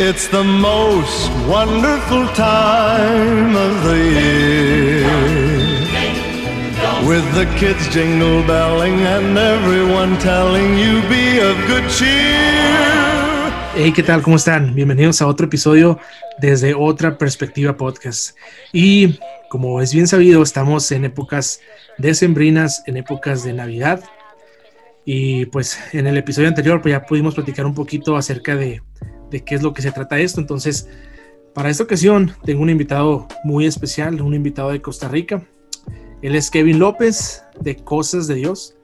It's the most wonderful time of the year. With the kids jingle belling and everyone telling you be of good cheer. Hey, ¿qué tal? ¿Cómo están? Bienvenidos a otro episodio desde otra perspectiva podcast. Y como es bien sabido, estamos en épocas decembrinas, en épocas de Navidad. Y pues en el episodio anterior pues ya pudimos platicar un poquito acerca de de qué es lo que se trata esto. Entonces, para esta ocasión tengo un invitado muy especial, un invitado de Costa Rica. Él es Kevin López de Cosas de Dios.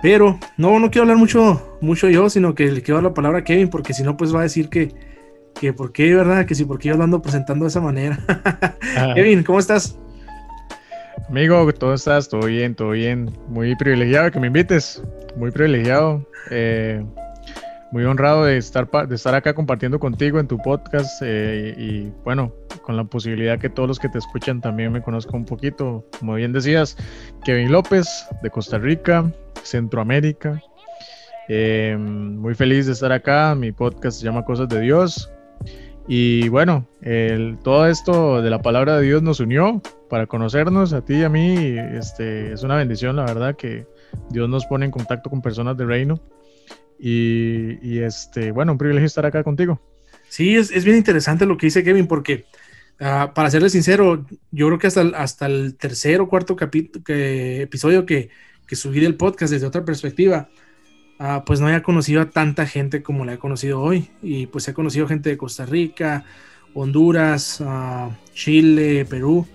Pero no, no quiero hablar mucho, mucho yo, sino que le quiero dar la palabra a Kevin, porque si no, pues va a decir que, que por qué, ¿verdad? Que si por qué yo lo ando presentando de esa manera. Kevin, ¿cómo estás? Amigo, ¿cómo estás? Todo bien, todo bien. Muy privilegiado que me invites. Muy privilegiado. Eh, muy honrado de estar, de estar acá compartiendo contigo en tu podcast eh, y bueno, con la posibilidad que todos los que te escuchan también me conozcan un poquito. Como bien decías, Kevin López de Costa Rica, Centroamérica. Eh, muy feliz de estar acá. Mi podcast se llama Cosas de Dios. Y bueno, todo esto de la palabra de Dios nos unió para conocernos a ti y a mí. Este, es una bendición, la verdad, que Dios nos pone en contacto con personas del reino y, este, bueno, un privilegio estar acá contigo. Sí, es, es bien interesante lo que dice Kevin, porque uh, para serle sincero, yo creo que hasta el, hasta el tercer o cuarto episodio que, que, subí del podcast desde otra perspectiva, uh, pues no había conocido a tanta gente como la he conocido hoy. Y pues he conocido gente de Costa Rica, Honduras, uh, Chile, Perú.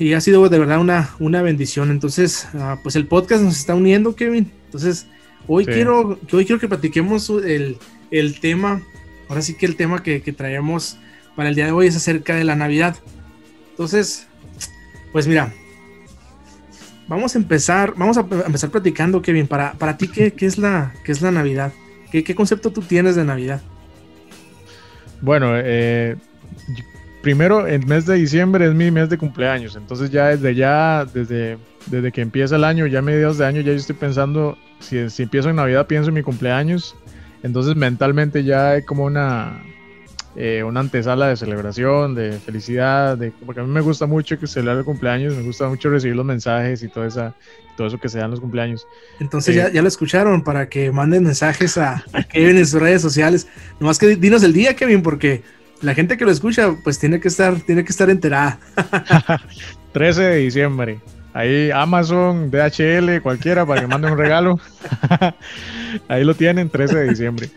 y ha sido de verdad una, una bendición. Entonces, pues el podcast nos está uniendo, Kevin. Entonces, Hoy, quiero, hoy quiero que platiquemos el, el, tema, ahora sí que el tema que, que traemos para el día de hoy es acerca de la Navidad. Entonces, pues mira, vamos a empezar, vamos a empezar platicando, Kevin, para, para ti, ¿qué, qué es, la, qué es la Navidad? ¿Qué, ¿Qué, concepto tú tienes de Navidad? Bueno, eh, primero el mes de diciembre es mi mes de cumpleaños, entonces ya desde ya, desde, desde que empieza el año, ya mediados de año, ya yo estoy pensando si, si empiezo en Navidad, pienso en mi cumpleaños. Entonces mentalmente ya hay como una, eh, una antesala de celebración, de felicidad, de, porque a mí me gusta mucho que celebrar el cumpleaños, me gusta mucho recibir los mensajes y todo, esa, todo eso que se dan los cumpleaños. Entonces ya, eh, ya, lo escucharon para que manden mensajes a, Kevin en sus redes sociales. Nomás que dinos el día, Kevin, porque la gente que lo escucha pues tiene que estar, tiene que estar enterada. 13 de diciembre. Ahí Amazon, DHL, cualquiera para que manden un regalo. ahí lo tienen, 13 de diciembre.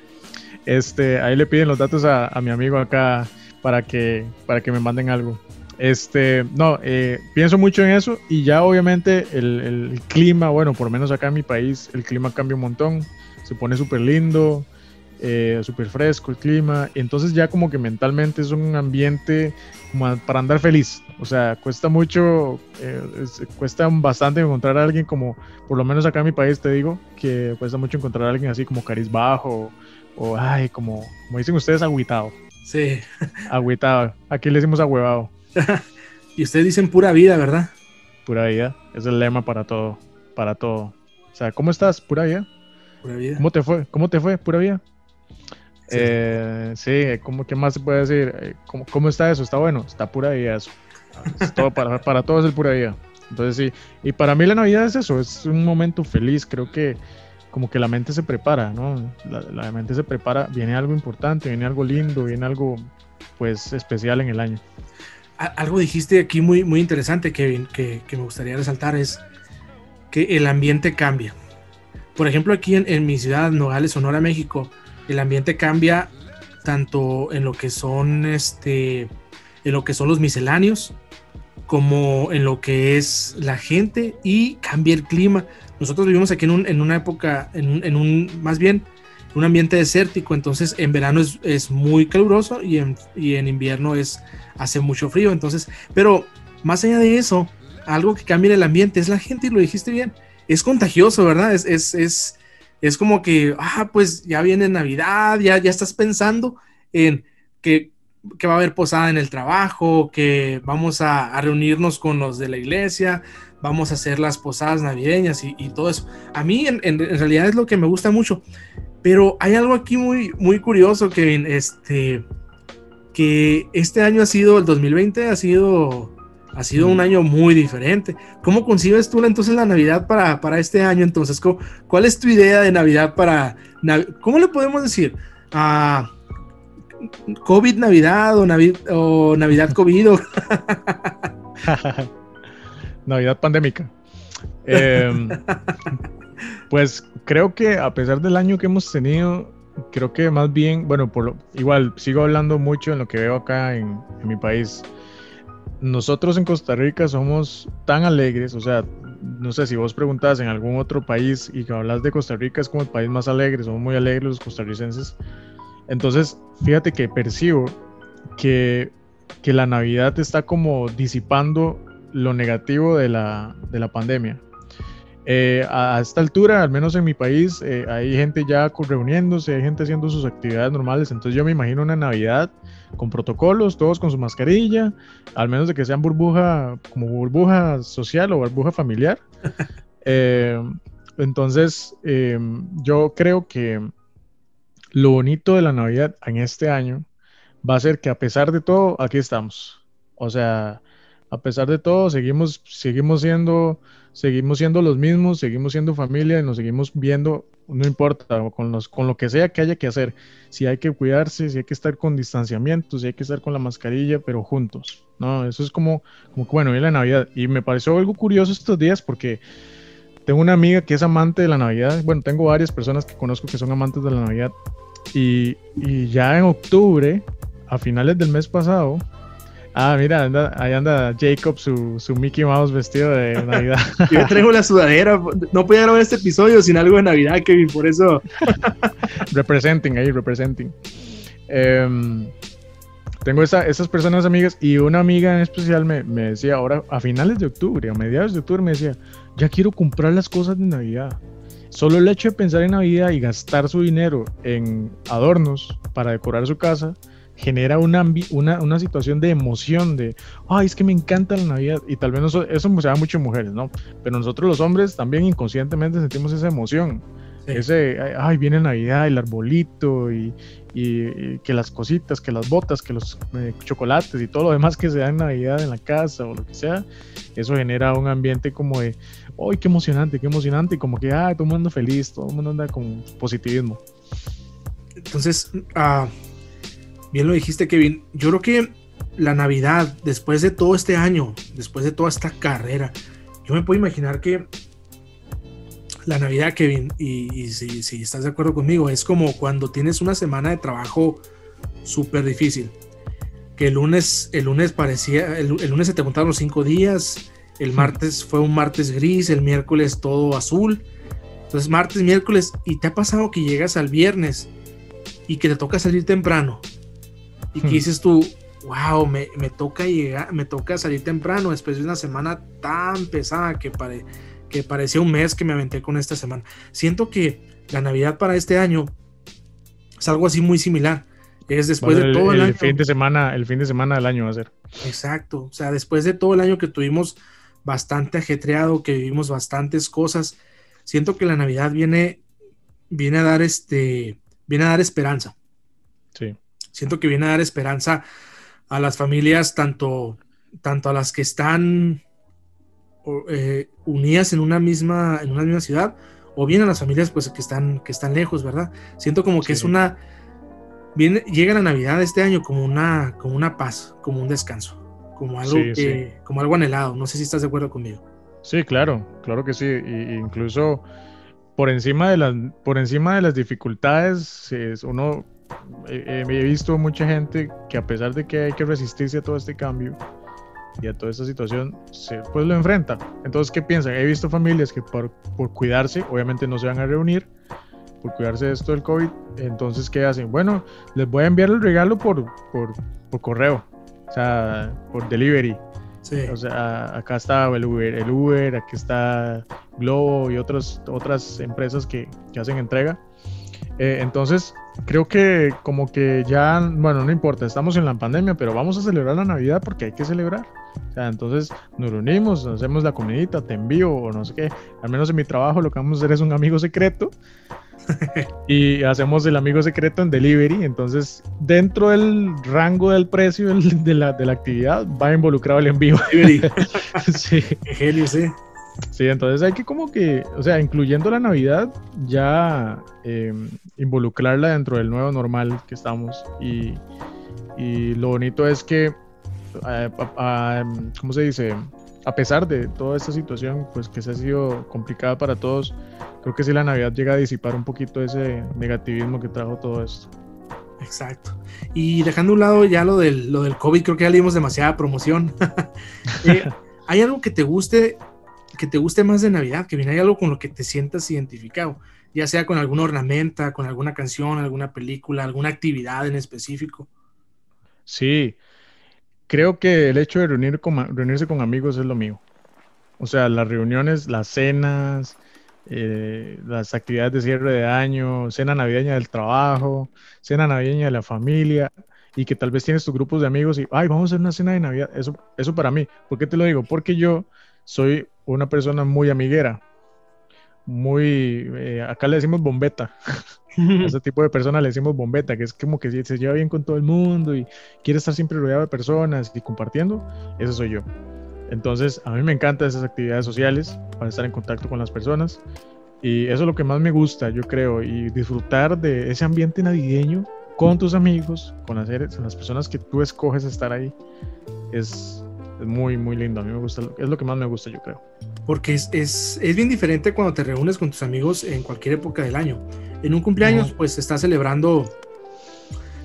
Este, ahí le piden los datos a, mi amigo acá para que, para que me manden algo. Este, no, eh, pienso mucho en eso y ya obviamente el, clima, bueno, por menos acá en mi país, el clima cambia un montón, se pone súper lindo, eh, súper fresco el clima, entonces ya como que mentalmente es un ambiente como para andar feliz, o sea, cuesta mucho, eh, cuesta bastante encontrar a alguien como, por lo menos acá en mi país te digo, que cuesta mucho encontrar a alguien así como cariz bajo, o, ay, como, como dicen ustedes, agüitado. Sí. Agüitado, aquí le decimos agüevado. y ustedes dicen pura vida, ¿verdad? Pura vida, es el lema para todo, para todo. O sea, ¿cómo estás? Pura vida. Pura vida. ¿Cómo te fue? ¿Cómo te fue? Pura vida. Sí, eh, sí ¿cómo, ¿qué más se puede decir? Eh, ¿Cómo, ¿Cómo, está eso? ¿Está bueno? Está pura vida eso. todo, para, para todos es el pura vida. Entonces sí, y para mí la Navidad es eso, es un momento feliz, creo que como que la mente se prepara, ¿no? La, la, mente se prepara, viene algo importante, viene algo lindo, viene algo pues especial en el año. Algo dijiste aquí muy, muy interesante, Kevin, que, que me gustaría resaltar es que el ambiente cambia. Por ejemplo, aquí en, en mi ciudad, Nogales, Sonora, México, el ambiente cambia tanto en lo que son este en lo que son los misceláneos como en lo que es la gente y cambia el clima. Nosotros vivimos aquí en, un, en una época, en un, más bien, un ambiente desértico, entonces en verano es, muy caluroso y en, y en, invierno es, hace mucho frío, entonces, pero más allá de eso, algo que cambia el ambiente es la gente, y lo dijiste bien, es contagioso, ¿verdad? Es, es, es como que, ah, pues ya viene Navidad, ya, ya estás pensando en que, que va a haber posada en el trabajo, que vamos a, reunirnos con los de la iglesia, vamos a hacer las posadas navideñas y, todo eso. A mí en, en, realidad es lo que me gusta mucho, Pero hay algo aquí muy, muy curioso, Kevin, este, que este año ha sido, el 2020 ha sido, ha sido un año muy diferente. ¿Cómo concibes tú entonces la Navidad para, para este año? Entonces, ¿cuál es tu idea de Navidad para, ¿cómo le podemos decir? Ah, COVID Navidad o, o Navidad COVID. Navidad pandémica. Em, pues creo que a pesar del año que hemos tenido, creo que más bien, bueno, por lo, igual sigo hablando mucho en lo que veo acá en, mi país. Nosotros en Costa Rica somos tan alegres, o sea, no sé si vos preguntas en algún otro país y que hablas de Costa Rica es como el país más alegre, somos muy alegres los costarricenses. Entonces, fíjate que percibo que, que la Navidad está como disipando lo negativo de la, de la pandemia. Eh, a, esta altura, al menos en mi país, eh, hay gente ya reuniéndose, hay gente haciendo sus actividades normales, entonces yo me imagino una Navidad con protocolos, todos con su mascarilla, al menos de que sean burbuja, como burbuja social o burbuja familiar. Eh, entonces, yo creo que lo bonito de la Navidad en este año va a ser que a pesar de todo, aquí estamos. O sea, a pesar de todo, seguimos, seguimos siendo seguimos siendo los mismos, seguimos siendo familia y nos seguimos viendo, no importa, con, lo que sea que haya que hacer. Si hay que cuidarse, si hay que estar con distanciamiento, si hay que estar con la mascarilla, pero juntos. No, eso es como, como bueno, y la Navidad. Y me pareció algo curioso estos días porque tengo una amiga que es amante de la Navidad. Bueno, tengo varias personas que conozco que son amantes de la Navidad. Y ya en octubre, a finales del mes pasado, Ah, mira, ahí anda Jacob, su, su, Mickey Mouse vestido de Navidad. Yo traigo la sudadera. No podía grabar este episodio sin algo de Navidad, Kevin, por eso. representing ahí, representing. Em, tengo esa, esas personas amigas y una amiga en especial me, me, decía ahora, a finales de octubre, a mediados de octubre, me decía, ya quiero comprar las cosas de Navidad. Solo el hecho de pensar en Navidad y gastar su dinero en adornos para decorar su casa genera una, una, una, situación de emoción, de, ay, es que me encanta la Navidad. Y tal vez eso, eso se da mucho en mujeres, ¿no? Pero nosotros los hombres también inconscientemente sentimos esa emoción. Ese, ay, viene Navidad, el arbolito y, y, que las cositas, que las botas, que los eh, chocolates y todo lo demás que se da en Navidad en la casa o lo que sea, eso genera un ambiente como de, ay, qué emocionante, qué emocionante, y como que, ah, todo el mundo feliz, todo el mundo anda con positivismo. Entonces, ah, bien lo dijiste, Kevin. Yo creo que la Navidad, después de todo este año, después de toda esta carrera, yo me puedo imaginar que la Navidad, Kevin, y, si, estás de acuerdo conmigo, es como cuando tienes una semana de trabajo súper difícil. Que el lunes, el lunes parecía, el, lunes se te contaron los cinco días, el martes fue un martes gris, el miércoles todo azul. Entonces, martes, miércoles, y te ha pasado que llegas al viernes y que te toca salir temprano y que hmm. dices tú, wow, me, toca llegar, me toca salir temprano después de una semana tan pesada que, pare, que parecía un mes que me aventé con esta semana. Siento que la Navidad para este año es algo así muy similar. Es después de todo el, año. Fin de semana, el fin de semana del año va a ser. Exacto. O sea, después de todo el año que tuvimos bastante ajetreado, que vivimos bastantes cosas, siento que la Navidad viene, viene a dar este, viene a dar esperanza. Sí. Siento que viene a dar esperanza a las familias, tanto, tanto a las que están eh, unidas en una, misma, en una misma ciudad, o bien a las familias pues, que, están, que están lejos, ¿verdad? Siento como que es una... Viene, llega la Navidad este año como una, como una paz, como un descanso, como algo, como algo anhelado. No sé si estás de acuerdo conmigo. Sí, claro, claro que sí. incluso por encima de las, por encima de las dificultades, uno he, visto mucha gente que a pesar de que hay que resistirse a todo este cambio y a toda esta situación, se, pues lo enfrenta. Entonces, ¿qué piensan? He visto familias que por, por cuidarse, obviamente no se van a reunir, por cuidarse de esto del COVID, entonces, ¿qué hacen? Bueno, les voy a enviar el regalo por, por, por correo, o sea, por delivery. O sea, acá está el Uber, el Uber, aquí está Globo y otras, otras empresas que, que hacen entrega. Eh, entonces, creo que como que ya, bueno, no importa, estamos en la pandemia, pero vamos a celebrar la Navidad porque hay que celebrar. O sea, entonces nos reunimos, hacemos la comidita, te envío o no sé qué. Al menos en mi trabajo lo que vamos a hacer es un amigo secreto y hacemos el amigo secreto en delivery. Entonces, dentro del rango del precio de la, de la actividad, va involucrado el envío. sí. genio, sí. Sí, entonces hay que como que, o sea, incluyendo la Navidad, ya em, involucrarla dentro del nuevo normal que estamos. Y, lo bonito es que, eh, ¿cómo se dice? A pesar de toda esta situación, pues que se ha sido complicada para todos, creo que sí la Navidad llega a disipar un poquito ese negativismo que trajo todo esto. Exacto. Y dejando a un lado ya lo del, lo del COVID, creo que ya le dimos demasiada promoción. Eh, ¿Hay algo que te guste que te guste más de Navidad, que viene hay algo con lo que te sientas identificado, ya sea con alguna ornamenta, con alguna canción, alguna película, alguna actividad en específico. Sí, creo que el hecho de reunirse con amigos es lo mío. O sea, las reuniones, las cenas, eh, las actividades de cierre de año, cena navideña del trabajo, cena navideña de la familia, y que tal vez tienes tus grupos de amigos y, ay, vamos a hacer una cena de Navidad. Eso, eso para mí. ¿Por qué te lo digo? Porque yo soy una persona muy amiguera, muy, eh, acá le decimos bombeta. A ese tipo de persona le decimos bombeta, que es como que se lleva bien con todo el mundo y quiere estar siempre rodeado de personas y compartiendo. Eso soy yo. Entonces, a mí me encantan esas actividades sociales para estar en contacto con las personas. Y eso es lo que más me gusta, yo creo, y disfrutar de ese ambiente navideño con tus amigos, con las, con las personas que tú escoges estar ahí, es, es muy, muy lindo. A mí me gusta, es lo que más me gusta, yo creo. Porque es, es, es bien diferente cuando te reúnes con tus amigos en cualquier época del año. En un cumpleaños, pues estás celebrando,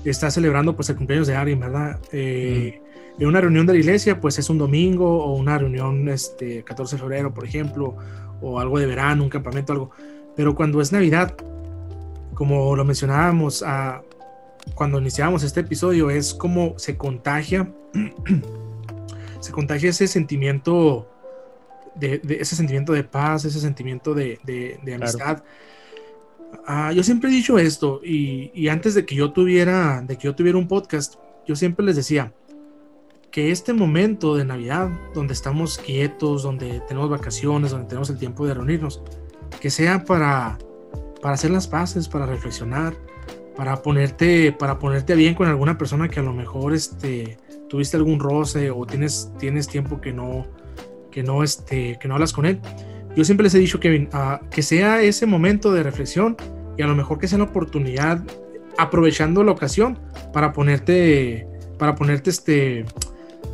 estás celebrando pues el cumpleaños de alguien, ¿verdad? Eh, en una reunión de la iglesia, pues es un domingo o una reunión este 14 de febrero, por ejemplo, o algo de verano, un campamento, algo. Pero cuando es Navidad, como lo mencionábamos a, cuando iniciábamos este episodio, es como se contagia se contagia ese sentimiento de, ese sentimiento de paz, ese sentimiento de, amistad. Ah, yo siempre he dicho esto y, antes de que yo tuviera de que yo tuviera un podcast, yo siempre les decía que este momento de Navidad, donde estamos quietos, donde tenemos vacaciones, donde tenemos el tiempo de reunirnos, que sea para, para hacer las paces, para reflexionar, para ponerte, para ponerte bien con alguna persona que a lo mejor este, tuviste algún roce o tienes, tienes tiempo que no, que, no, este, que no hablas con él. Yo siempre les he dicho, que uh, que sea ese momento de reflexión y a lo mejor que sea la oportunidad, aprovechando la ocasión para ponerte, para ponerte este,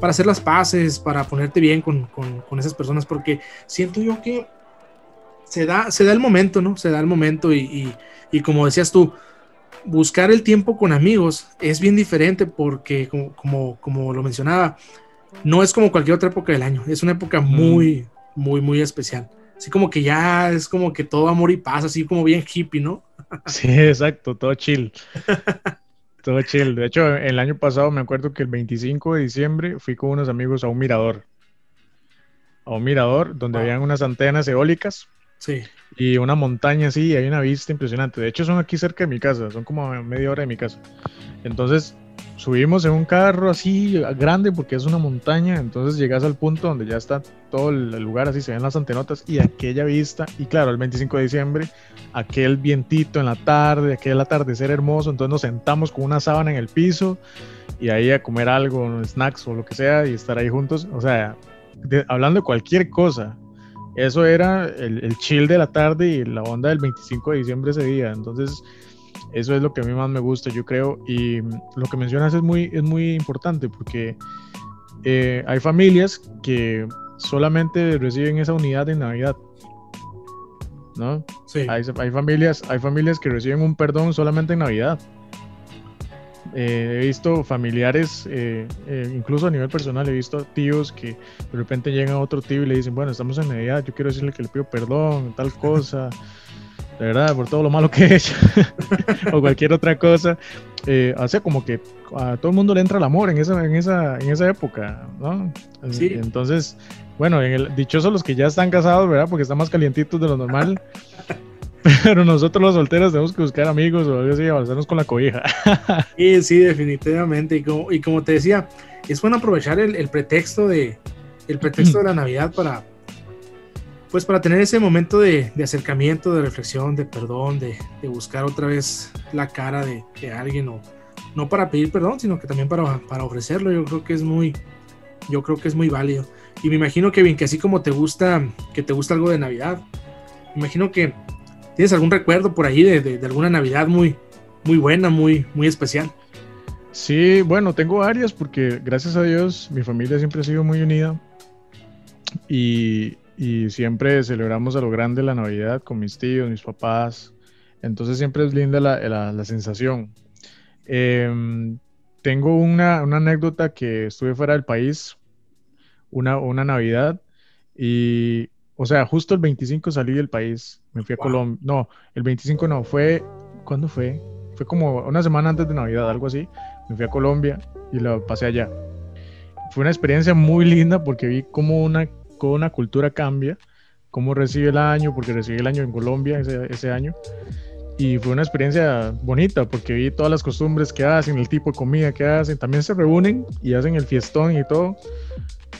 para hacer las paces, para ponerte bien con, con, con, esas personas, porque siento yo que se da, se da el momento, ¿no? Se da el momento y, y, y como decías tú, buscar el tiempo con amigos es bien diferente porque, como, como, lo mencionaba, no es como cualquier otra época del año, es una época muy, muy, muy especial. Así como que ya es como que todo amor y paz, así como bien hippie, ¿no? Sí, exacto, todo chill. todo chill. De hecho, el año pasado me acuerdo que el 25 de diciembre fui con unos amigos a un mirador. A un mirador donde habían unas antenas eólicas Sí. Y una montaña así, hay una vista impresionante. De hecho, son aquí cerca de mi casa, son como media hora de mi casa. Entonces, subimos en un carro así grande porque es una montaña. Entonces, llegas al punto donde ya está todo el lugar, así se ven las antenotas y aquella vista. Y claro, el 25 de diciembre, aquel vientito en la tarde, aquel atardecer hermoso. Entonces, nos sentamos con una sábana en el piso y ahí a comer algo, snacks o lo que sea y estar ahí juntos. O sea, hablando de cualquier cosa, eso era el, chill de la tarde y la onda del 25 de diciembre ese día. Entonces, eso es lo que a mí más me gusta, yo creo. Y lo que mencionas es muy, es muy importante porque eh, hay familias que solamente reciben esa unidad de Navidad. ¿No? Sí. Hay, hay, familias, hay familias que reciben un perdón solamente en Navidad. Eh, he visto familiares, eh, eh, incluso a nivel personal, he visto tíos que de repente llegan a otro tío y le dicen, bueno, estamos en Navidad, yo quiero decirle que le pido perdón, tal cosa, de verdad, por todo lo malo que he hecho, o cualquier otra cosa. hace como que a todo el mundo le entra el amor en esa, en esa, en esa época, ¿no? Sí. Entonces, bueno, en el, dichoso los que ya están casados, ¿verdad? Porque están más calientitos de lo normal. Pero nosotros los solteros tenemos que buscar amigos o algo así, avanzarnos con la cobija. Sí, sí, definitivamente. Y como, y como te decía, es bueno aprovechar el, pretexto de el pretexto de la Navidad para pues para tener ese momento de, acercamiento, de reflexión, de perdón, de, buscar otra vez la cara de, alguien, o no para pedir perdón, sino que también para, para ofrecerlo, yo creo que es muy, yo creo que es muy válido. Y me imagino, Kevin, que así como te gusta, que te gusta algo de Navidad, me imagino que tienes algún recuerdo por ahí de, alguna Navidad muy, muy buena, muy, muy especial. Sí, bueno, tengo varias porque gracias a Dios mi familia siempre ha sido muy unida y, y siempre celebramos a lo grande la Navidad con mis tíos, mis papás. Entonces siempre es linda la, la, la sensación. Em, tengo una, una, anécdota que estuve fuera del país, una, una Navidad, y, o sea, justo el 25 salí del país, me fui a Colombia. No, el 25 no, fue, ¿cuándo fue? Fue como una semana antes de Navidad, algo así. Me fui a Colombia y la pasé allá. Fue una experiencia muy linda porque vi cómo una cómo una cultura cambia, cómo recibe el año, porque recibí el año en Colombia ese, ese año. Y fue una experiencia bonita porque vi todas las costumbres que hacen, el tipo de comida que hacen. También se reúnen y hacen el fiestón y todo.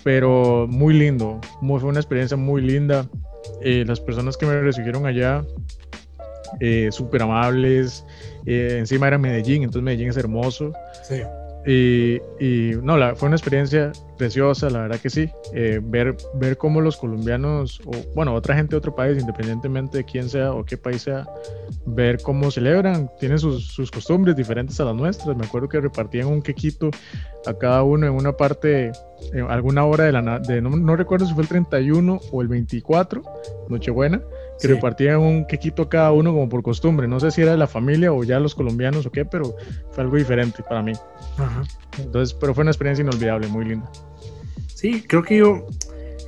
Pero muy lindo. fue una experiencia muy linda. Eh, las personas que me recibieron allá, eh, súper amables. Eh, encima era Medellín, entonces Medellín es hermoso. Sí. Y, no, la, fue una experiencia preciosa, la verdad que sí. Eh, ver, ver cómo los colombianos, o bueno, otra gente de otro país, independientemente de quién sea o qué país sea, ver cómo celebran, tienen sus, sus costumbres diferentes a las nuestras. Me acuerdo que repartían un quequito a cada uno en una parte, en alguna hora de la. De, no, no recuerdo si fue el 31 o el 24, Nochebuena que repartían un quequito cada uno como por costumbre. No sé si era de la familia o ya los colombianos o qué, pero fue algo diferente para mí. Entonces, pero fue una experiencia inolvidable, muy linda. Sí, creo que yo,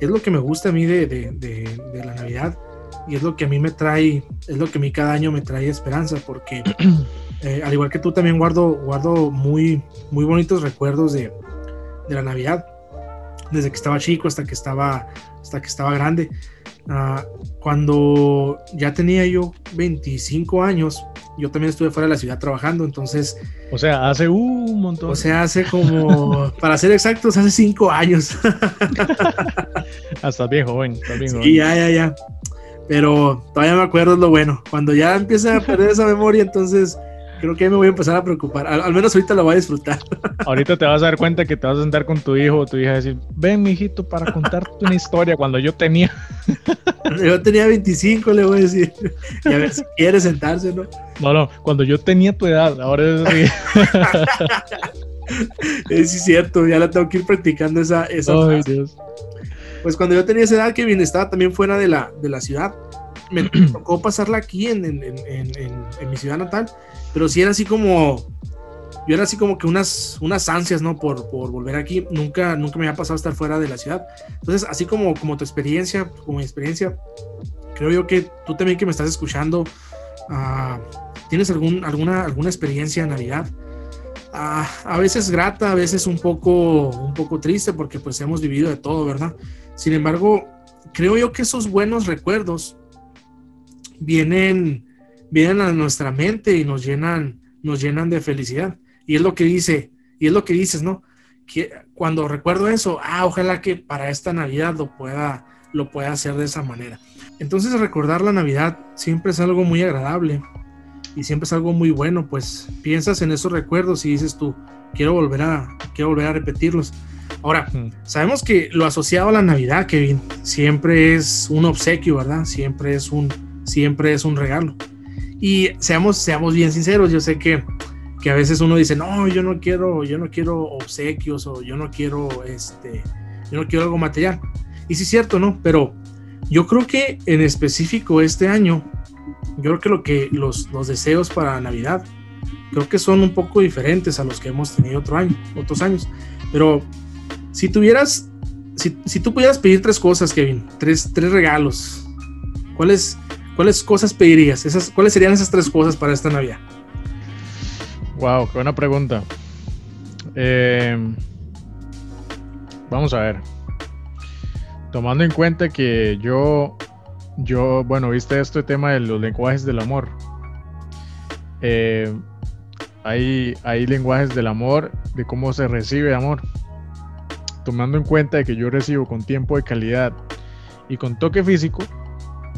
es lo que me gusta a mí de, de, de, la Navidad y es lo que a mí me trae, es lo que a mí cada año me trae esperanza, porque eh, al igual que tú también guardo, guardo muy, muy bonitos recuerdos de, de la Navidad, desde que estaba chico hasta que estaba, hasta que estaba grande. Ah, cuando ya tenía yo 25 años, yo también estuve fuera de la ciudad trabajando, entonces... O sea, hace un montón. O sea, hace como, para ser exactos, hace 5 años. Hasta bien joven, estás bien sí, ya, ya, ya. Pero todavía me acuerdo es lo bueno. Cuando ya empieza a perder esa memoria, entonces creo que me voy a empezar a preocupar. Al, menos ahorita lo voy a disfrutar. Ahorita te vas a dar cuenta que te vas a sentar con tu hijo o tu hija y decir, ven, mijito, para contarte una historia cuando yo tenía. yo tenía 25, le voy a decir. Y a ver si quiere sentarse, ¿no? No, no, cuando yo tenía tu edad, ahora es así. es cierto, ya la tengo que ir practicando esa. esa Dios. Pues cuando yo tenía esa edad, que bien estaba también fuera de la, de la ciudad. Me tocó pasarla aquí en, en, en, en mi ciudad natal pero sí era así como, yo era así como que unas, unas ansias, ¿no? Por, por volver aquí. Nunca, nunca me había pasado estar fuera de la ciudad. Entonces, así como, como tu experiencia, como mi experiencia, creo yo que tú también que me estás escuchando, uh, ¿tienes algún, alguna, alguna experiencia en Navidad? Uh, a veces grata, a veces un poco, un poco triste, porque pues hemos vivido de todo, ¿verdad? Sin embargo, creo yo que esos buenos recuerdos vienen vienen a nuestra mente y nos llenan, nos llenan de felicidad. Y es lo que dice, y es lo que dices, ¿no? Que cuando recuerdo eso, ah, ojalá que para esta Navidad lo pueda, lo pueda hacer de esa manera. Entonces recordar la Navidad siempre es algo muy agradable y siempre es algo muy bueno, pues piensas en esos recuerdos y dices tú, quiero volver a, quiero volver a repetirlos. Ahora, sabemos que lo asociado a la Navidad, Kevin, siempre es un obsequio, ¿verdad? Siempre es un, siempre es un regalo. Y seamos, seamos bien sinceros, yo sé que, que a veces uno dice, no, yo no quiero, yo no quiero obsequios o yo no quiero, este, yo no quiero algo material. Y sí es cierto, ¿no? Pero yo creo que en específico este año, yo creo que lo que los, los deseos para Navidad, creo que son un poco diferentes a los que hemos tenido otro año, otros años. Pero si tuvieras, si, si tú pudieras pedir tres cosas, Kevin, tres, tres regalos, ¿cuáles, ¿Cuáles cosas pedirías? ¿Cuáles serían esas tres cosas para esta Navidad? Wow, qué buena pregunta. Eh, vamos a ver. Tomando en cuenta que yo, yo, bueno, viste este tema de los lenguajes del amor. Eh, hay, hay lenguajes del amor, de cómo se recibe amor. Tomando en cuenta que yo recibo con tiempo de calidad y con toque físico,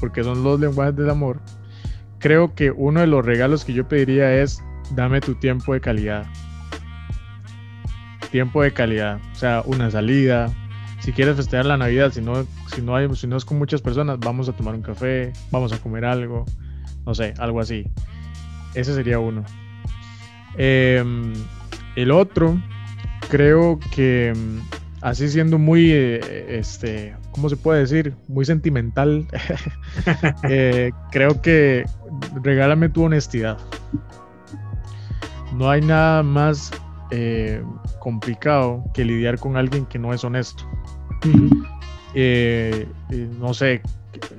porque son los lenguajes del amor, creo que uno de los regalos que yo pediría es dame tu tiempo de calidad. Tiempo de calidad, o sea, una salida. Si quieres festejar la Navidad, si no, si no, hay, si no es con muchas personas, vamos a tomar un café, vamos a comer algo, no sé, algo así. Ese sería uno. Em, el otro, creo que mm, así siendo muy, eh, este, ¿cómo se puede decir? Muy sentimental, eh, creo que regálame tu honestidad. No hay nada más eh, complicado que lidiar con alguien que no es honesto. no sé,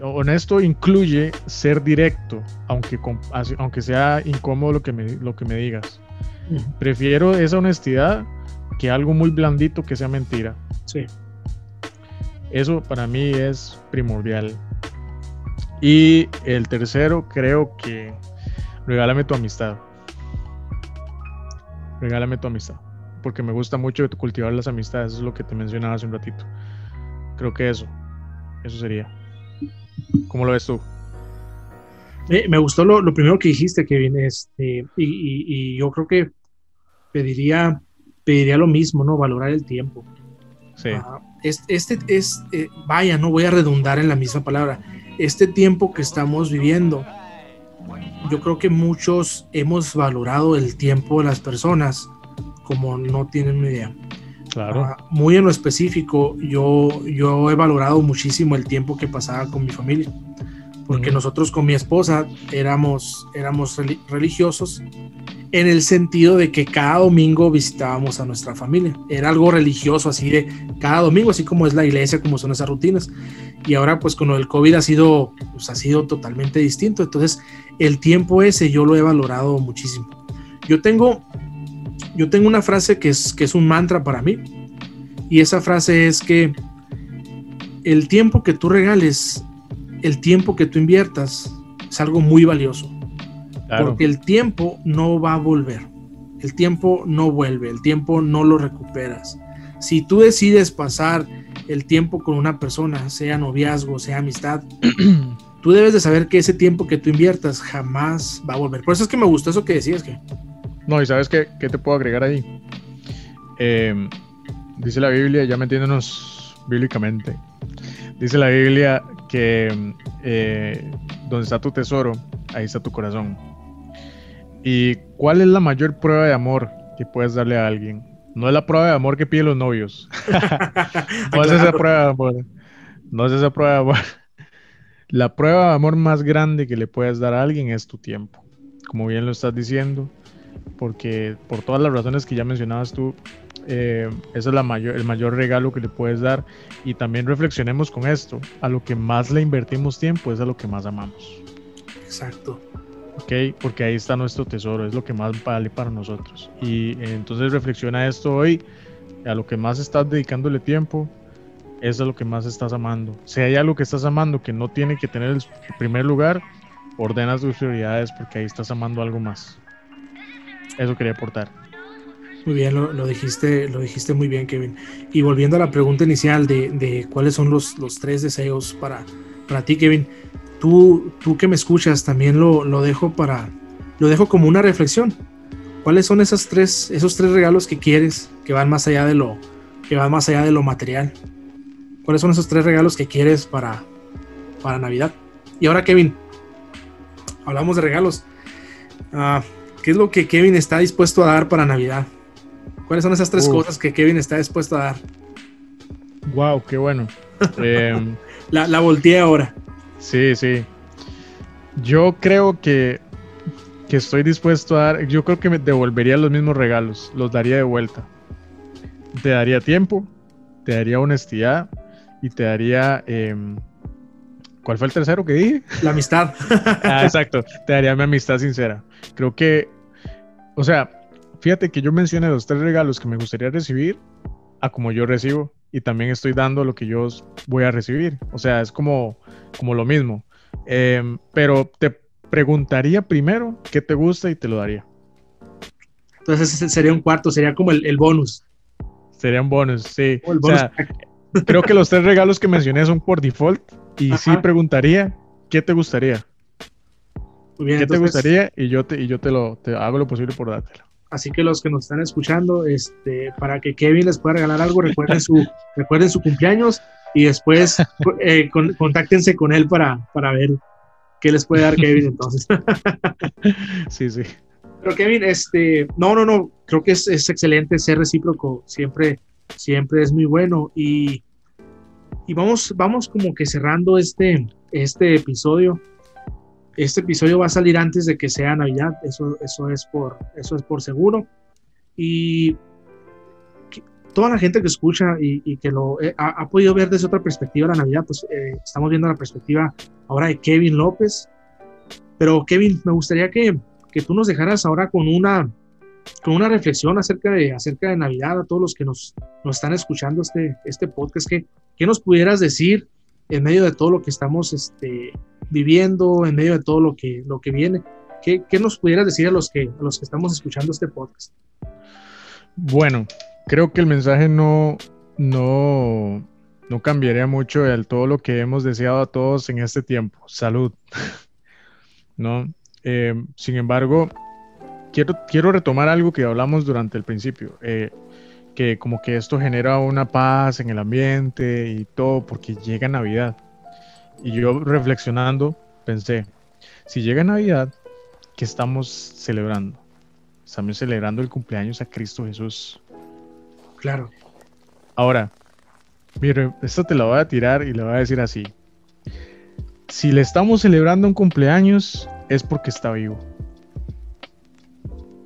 honesto incluye ser directo, aunque, aunque sea incómodo lo que me, lo que me digas. Prefiero esa honestidad que algo muy blandito que sea mentira. Sí. Eso para mí es primordial. Y el tercero, creo que regálame tu amistad. Regálame tu amistad. Porque me gusta mucho cultivar las amistades. Eso es lo que te mencionaba hace un ratito. Creo que eso. Eso sería. ¿Cómo lo ves tú? Eh, me gustó lo, primero que dijiste, Kevin. Este, y, y yo creo que pediría pediría lo mismo, ¿no? Valorar el tiempo. Sí. Este, es, eh, vaya, no voy a redundar en la misma palabra. Este tiempo que estamos viviendo, yo creo que muchos hemos valorado el tiempo de las personas como no tienen ni idea. Claro. Ah, muy en lo específico, yo, yo he valorado muchísimo el tiempo que pasaba con mi familia, porque nosotros con mi esposa éramos, éramos religiosos en el sentido de que cada domingo visitábamos a nuestra familia. Era algo religioso, así de cada domingo, así como es la iglesia, como son esas rutinas. Y ahora, pues con lo del COVID ha sido, pues, ha sido totalmente distinto. Entonces, el tiempo ese yo lo he valorado muchísimo. Yo tengo, yo tengo una frase que es, que es un mantra para mí. Y esa frase es que el tiempo que tú regales, el tiempo que tú inviertas, es algo muy valioso porque el tiempo no va a volver. El tiempo no vuelve, el tiempo no lo recuperas. Si tú decides pasar el tiempo con una persona, sea noviazgo, sea amistad, tú debes de saber que ese tiempo que tú inviertas jamás va a volver. Por eso es que me gustó eso que decías que... No, y sabes qué, qué te puedo agregar ahí. Em, dice la Biblia, ya metiéndonos bíblicamente, dice la Biblia que eh, donde está tu tesoro, ahí está tu corazón. ¿Y cuál es la mayor prueba de amor que puedes darle a alguien? No es la prueba de amor que piden los novios. no es esa prueba de amor. No es esa prueba de amor. La prueba de amor más grande que le puedes dar a alguien es tu tiempo. Como bien lo estás diciendo, porque por todas las razones que ya mencionabas tú, eh, ese es la mayor, el mayor regalo que le puedes dar. Y también reflexionemos con esto: a lo que más le invertimos tiempo es a lo que más amamos. Exacto. ¿ok? Porque ahí está nuestro tesoro, es lo que más vale para nosotros. Y eh, entonces reflexiona esto hoy, a lo que más estás dedicándole tiempo, es a lo que más estás amando. Si hay algo que estás amando que no tiene que tener el primer lugar, ordena tus prioridades porque ahí estás amando algo más. Eso quería aportar. Muy bien, lo, dijiste, lo dijiste muy bien, Kevin. Y volviendo a la pregunta inicial de, de cuáles son los, los tres deseos para, para ti, Kevin tú, tú que me escuchas, también lo, lo, dejo para, lo dejo como una reflexión. ¿Cuáles son esas tres, esos tres regalos que quieres que van más allá de lo, que van más allá de lo material? ¿Cuáles son esos tres regalos que quieres para, para Navidad? Y ahora, Kevin, hablamos de regalos. Ah, ¿Qué es lo que Kevin está dispuesto a dar para Navidad? ¿Cuáles son esas tres cosas que Kevin está dispuesto a dar? Wow, qué bueno. Em, la, la volteé ahora. Sí, sí. Yo creo que, que estoy dispuesto a dar, yo creo que me devolvería los mismos regalos, los daría de vuelta. Te daría tiempo, te daría honestidad y te daría... Em, ¿Cuál fue el tercero que dije? La amistad. ah, exacto, te daría mi amistad sincera. Creo que, o sea, fíjate que yo mencioné los tres regalos que me gustaría recibir a como yo recibo y también estoy dando lo que yo voy a recibir. O sea, es como, como lo mismo. Em, pero te preguntaría primero qué te gusta y te lo daría. Entonces ese sería un cuarto, sería como el, bonus. Sería un bonus, sí. O, sea, creo que los tres regalos que mencioné son por default, Y sí preguntaría, ¿qué te gustaría? ¿Qué te gustaría? Y yo te, y yo te lo te hago lo posible por dártelo. Así que los que nos están escuchando, este, para que Kevin les pueda regalar algo, recuerden su, recuerden su cumpleaños y después eh, contáctense con él para, para ver qué les puede dar Kevin entonces. sí, sí. Pero Kevin, este, no, no, no, creo que es, es excelente ser recíproco, siempre, siempre es muy bueno y, y vamos, vamos como que cerrando este, este episodio. Este episodio va a salir antes de que sea Navidad, eso, eso, es, por, eso es por seguro. Y toda la gente que escucha y, que lo eh, ha, podido ver desde otra perspectiva la Navidad, pues eh, estamos viendo la perspectiva ahora de Kevin López. Pero Kevin, me gustaría que, que tú nos dejaras ahora con una, con una reflexión acerca de, acerca de Navidad a todos los que nos, nos están escuchando este, este podcast. ¿qué, ¿Qué nos pudieras decir en medio de todo lo que estamos este, viviendo, en medio de todo lo que, lo que viene? ¿Qué, ¿Qué, nos pudieras decir a los, que, a los que estamos escuchando este podcast? Bueno, creo que el mensaje no, no, no cambiaría mucho de todo lo que hemos deseado a todos en este tiempo. Salud. ¿No? Eh, sin embargo, quiero, quiero retomar algo que hablamos durante el principio. Eh, que como que esto genera una paz en el ambiente y todo porque llega Navidad. Y yo reflexionando pensé, si llega Navidad, ¿qué estamos celebrando? Estamos celebrando el cumpleaños a Cristo Jesús. Claro. Ahora, mire, esto te lo voy a tirar y le voy a decir así. Si le estamos celebrando un cumpleaños, es porque está vivo.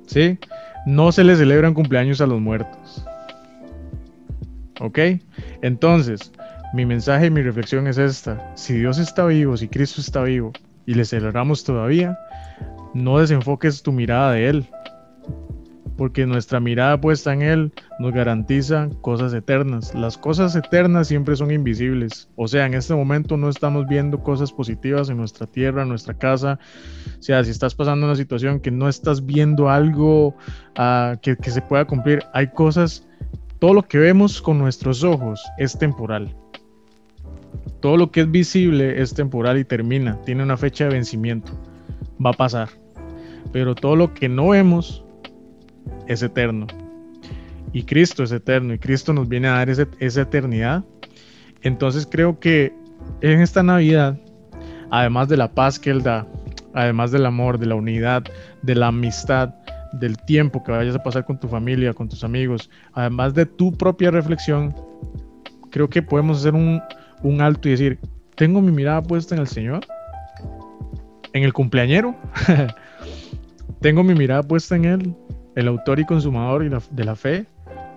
¿Sí? No se le celebran cumpleaños a los muertos. ¿Ok? Entonces, mi mensaje y mi reflexión es esta. Si Dios está vivo, si Cristo está vivo y le celebramos todavía, no desenfoques tu mirada de Él porque nuestra mirada puesta en Él nos garantiza cosas eternas. Las cosas eternas siempre son invisibles. O sea, en este momento no estamos viendo cosas positivas en nuestra tierra, en nuestra casa. O sea, si estás pasando una situación que no estás viendo algo ah, que, que se pueda cumplir, hay cosas, todo lo que vemos con nuestros ojos es temporal. Todo lo que es visible es temporal y termina, tiene una fecha de vencimiento, va a pasar. Pero todo lo que no vemos es eterno. Y Cristo es eterno y Cristo nos viene a dar esa eternidad. Entonces creo que en esta Navidad, además de la paz que Él da, además del amor, de la unidad, de la amistad, del tiempo que vayas a pasar con tu familia, con tus amigos, además de tu propia reflexión, creo que podemos hacer un, un alto y decir, tengo mi mirada puesta en el Señor, en el cumpleañero, tengo mi mirada puesta en Él, el autor y consumador de la fe.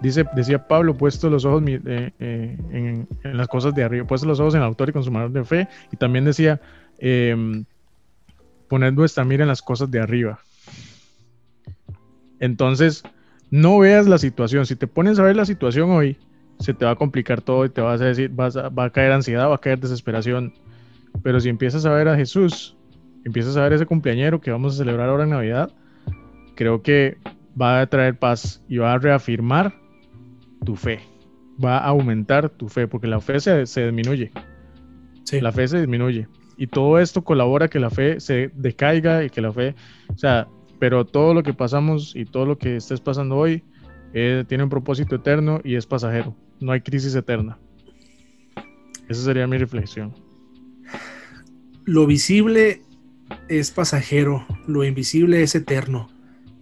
Dice, decía Pablo, puesto los ojos eh, eh, en, las cosas de arriba, puesto los ojos en el autor y consumador de fe. Y también decía, eh, poner nuestra mira en las cosas de arriba. Entonces, no veas la situación. Si te pones a ver la situación hoy, se te va a complicar todo y te vas a decir, vas va a caer ansiedad, va a caer desesperación. Pero si empiezas a ver a Jesús, empiezas a ver ese cumpleañero que vamos a celebrar ahora en Navidad, creo que va a traer paz y va a reafirmar tu fe. Va a aumentar tu fe, porque la fe se, disminuye. La fe se disminuye. Y todo esto colabora a que la fe se decaiga y que la fe, o sea, pero todo lo que pasamos y todo lo que estés pasando hoy eh, tiene un propósito eterno y es pasajero. No hay crisis eterna. Esa sería mi reflexión. Lo visible es pasajero, lo invisible es eterno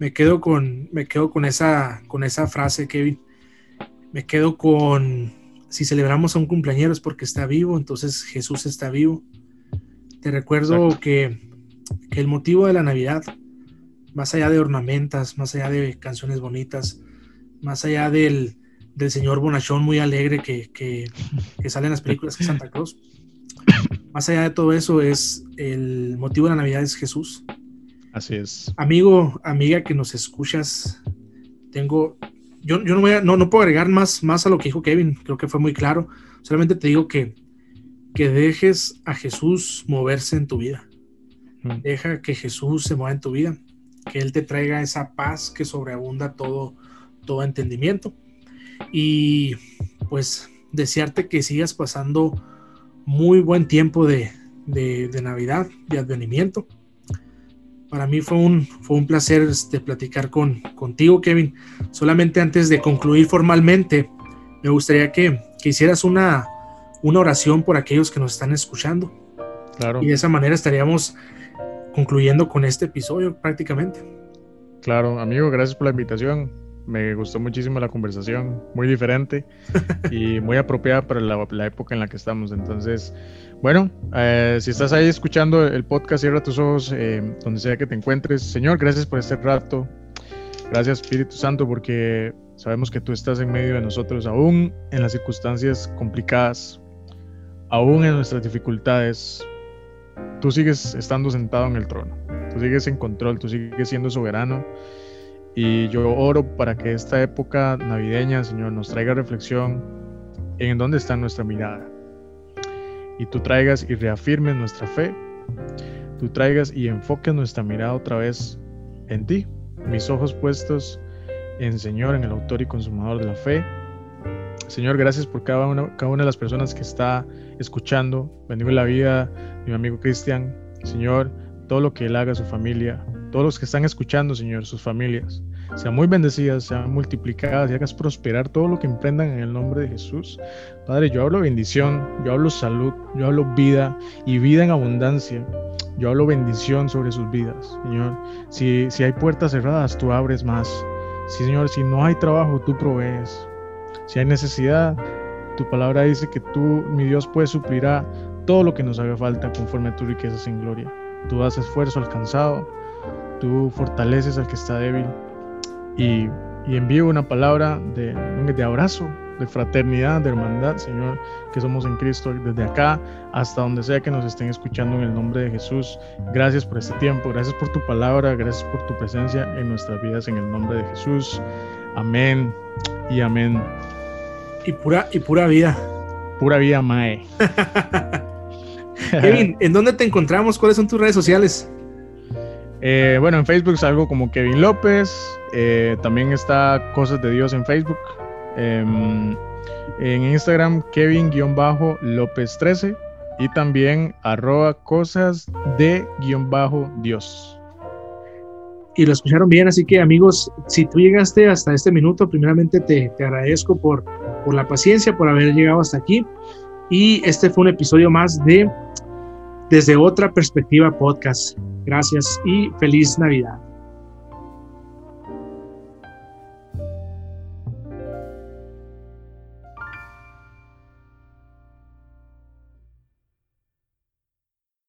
me quedo con, me quedo con esa, con esa frase, Kevin. Me quedo con, si celebramos a un cumpleañero es porque está vivo, entonces Jesús está vivo. Te recuerdo que, el motivo de la Navidad, más allá de ornamentas, más allá de canciones bonitas, más allá del, señor Bonachón muy alegre que, que, sale en las películas de Santa Claus, más allá de todo eso es el motivo de la Navidad es Jesús. Así es. Amigo, amiga que nos escuchas, tengo, yo, yo no, voy a, no, no puedo agregar más, más a lo que dijo Kevin, creo que fue muy claro. Solamente te digo que, que dejes a Jesús moverse en tu vida. Deja que Jesús se mueva en tu vida, que Él te traiga esa paz que sobreabunda todo, todo entendimiento. Y pues desearte que sigas pasando muy buen tiempo de, de, Navidad, de advenimiento. Para mí fue un, fue un placer este, platicar con, contigo, Kevin. Solamente antes de concluir formalmente, me gustaría que, que hicieras una, una oración por aquellos que nos están escuchando. Claro. Y de esa manera estaríamos concluyendo con este episodio prácticamente. Claro, amigo, gracias por la invitación. Me gustó muchísimo la conversación, muy diferente y muy apropiada para la, época en la que estamos. Entonces, bueno, eh, si estás ahí escuchando el podcast, cierra tus ojos eh, donde sea que te encuentres. Señor, gracias por este rato. Gracias Espíritu Santo porque sabemos que tú estás en medio de nosotros, aún en las circunstancias complicadas, aún en nuestras dificultades. Tú sigues estando sentado en el trono, tú sigues en control, tú sigues siendo soberano y yo oro para que esta época navideña, Señor, nos traiga reflexión en dónde está nuestra mirada. Y tú traigas y reafirmes nuestra fe. Tú traigas y enfoques nuestra mirada otra vez en ti. Mis ojos puestos en Señor, en el autor y consumador de la fe. Señor, gracias por cada una, de las personas que está escuchando. Bendigo la vida de mi amigo Cristian. Señor, todo lo que él haga, su familia, todos los que están escuchando, Señor, sus familias, sean muy bendecidas, sean multiplicadas y hagas prosperar todo lo que emprendan en el nombre de Jesús. Padre, yo hablo bendición, yo hablo salud, yo hablo vida y vida en abundancia. Yo hablo bendición sobre sus vidas, Señor. Si, si hay puertas cerradas, tú abres más. Sí, Señor, si no hay trabajo, tú provees. Si hay necesidad, tu palabra dice que tú, mi Dios, puedes suplirá todo lo que nos haga falta conforme a tus riquezas en gloria. Tú das esfuerzo alcanzado tú fortaleces al que está débil y, y envío una palabra de, de abrazo, de fraternidad, de hermandad, Señor, que somos en Cristo desde acá hasta donde sea que nos estén escuchando en el nombre de Jesús. Gracias por este tiempo, gracias por tu palabra, gracias por tu presencia en nuestras vidas en el nombre de Jesús. Amén y amén. Y pura, y pura vida. Pura vida, Mae. Kevin, ¿en dónde te encontramos? ¿Cuáles son tus redes sociales? Eh, bueno, en Facebook salgo como Kevin López. Eh, también está Cosas de Dios en Facebook. Em, en Instagram, Kevin-López13. Y también arroba cosas de Dios. Y lo escucharon bien, así que amigos, si tú llegaste hasta este minuto, primeramente te, te agradezco por, por la paciencia, por haber llegado hasta aquí. Y este fue un episodio más de Desde otra perspectiva podcast. Gracias y feliz Navidad.